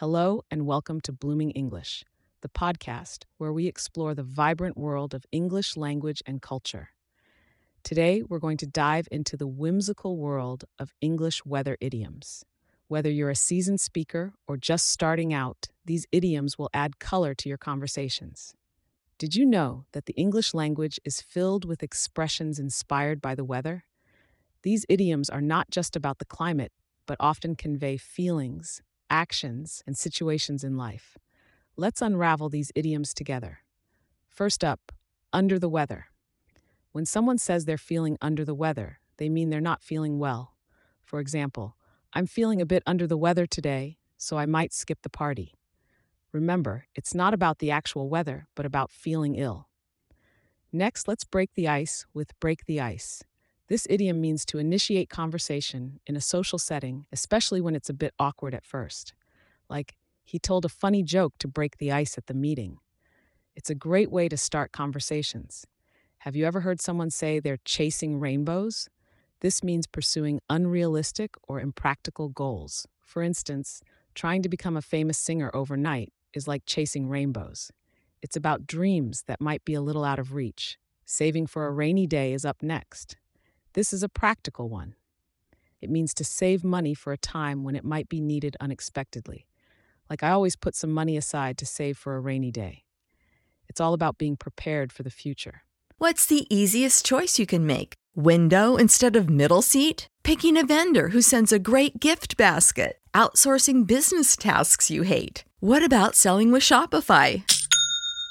Hello, and welcome to Blooming English, the podcast where we explore the vibrant world of English language and culture. Today, we're going to dive into the whimsical world of English weather idioms. Whether you're a seasoned speaker or just starting out, these idioms will add color to your conversations. Did you know that the English language is filled with expressions inspired by the weather? These idioms are not just about the climate, but often convey feelings, actions, and situations in life. Let's unravel these idioms together. First up, under the weather. When someone says they're feeling under the weather, they mean they're not feeling well. For example, I'm feeling a bit under the weather today, so I might skip the party. Remember, it's not about the actual weather, but about feeling ill. Next, let's break the ice with break the ice. This idiom means to initiate conversation in a social setting, especially when it's a bit awkward at first. Like, he told a funny joke to break the ice at the meeting. It's a great way to start conversations. Have you ever heard someone say they're chasing rainbows? This means pursuing unrealistic or impractical goals. For instance, trying to become a famous singer overnight is like chasing rainbows. It's about dreams that might be a little out of reach. Saving for a rainy day is up next. This is a practical one. It means to save money for a time when it might be needed unexpectedly. Like I always put some money aside to save for a rainy day. It's all about being prepared for the future. What's the easiest choice you can make? Window instead of middle seat? Picking a vendor who sends a great gift basket? Outsourcing business tasks you hate? What about selling with Shopify?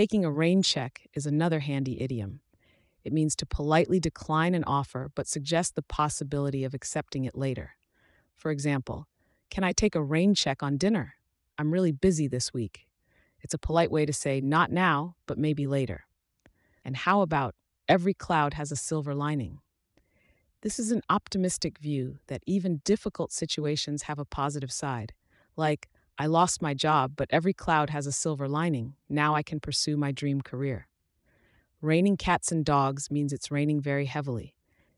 Taking a rain check is another handy idiom. It means to politely decline an offer but suggest the possibility of accepting it later. For example, can I take a rain check on dinner? I'm really busy this week. It's a polite way to say not now, but maybe later. And how about every cloud has a silver lining? This is an optimistic view that even difficult situations have a positive side. Like, I lost my job, but every cloud has a silver lining. Now I can pursue my dream career. Raining cats and dogs means it's raining very heavily.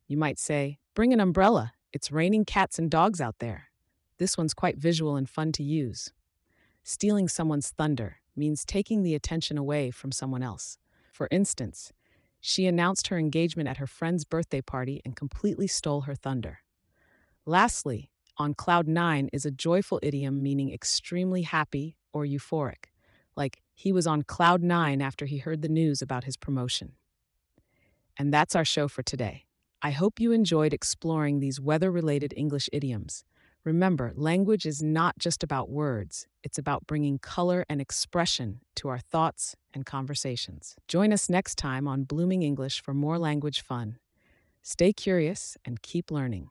You might say, Bring an umbrella. It's raining cats and dogs out there. This one's quite visual and fun to use. Stealing someone's thunder means taking the attention away from someone else. For instance, she announced her engagement at her friend's birthday party and completely stole her thunder. Lastly, on cloud nine is a joyful idiom meaning extremely happy or euphoric, like he was on cloud nine after he heard the news about his promotion. And that's our show for today. I hope you enjoyed exploring these weather related English idioms. Remember, language is not just about words, it's about bringing color and expression to our thoughts and conversations. Join us next time on Blooming English for more language fun. Stay curious and keep learning.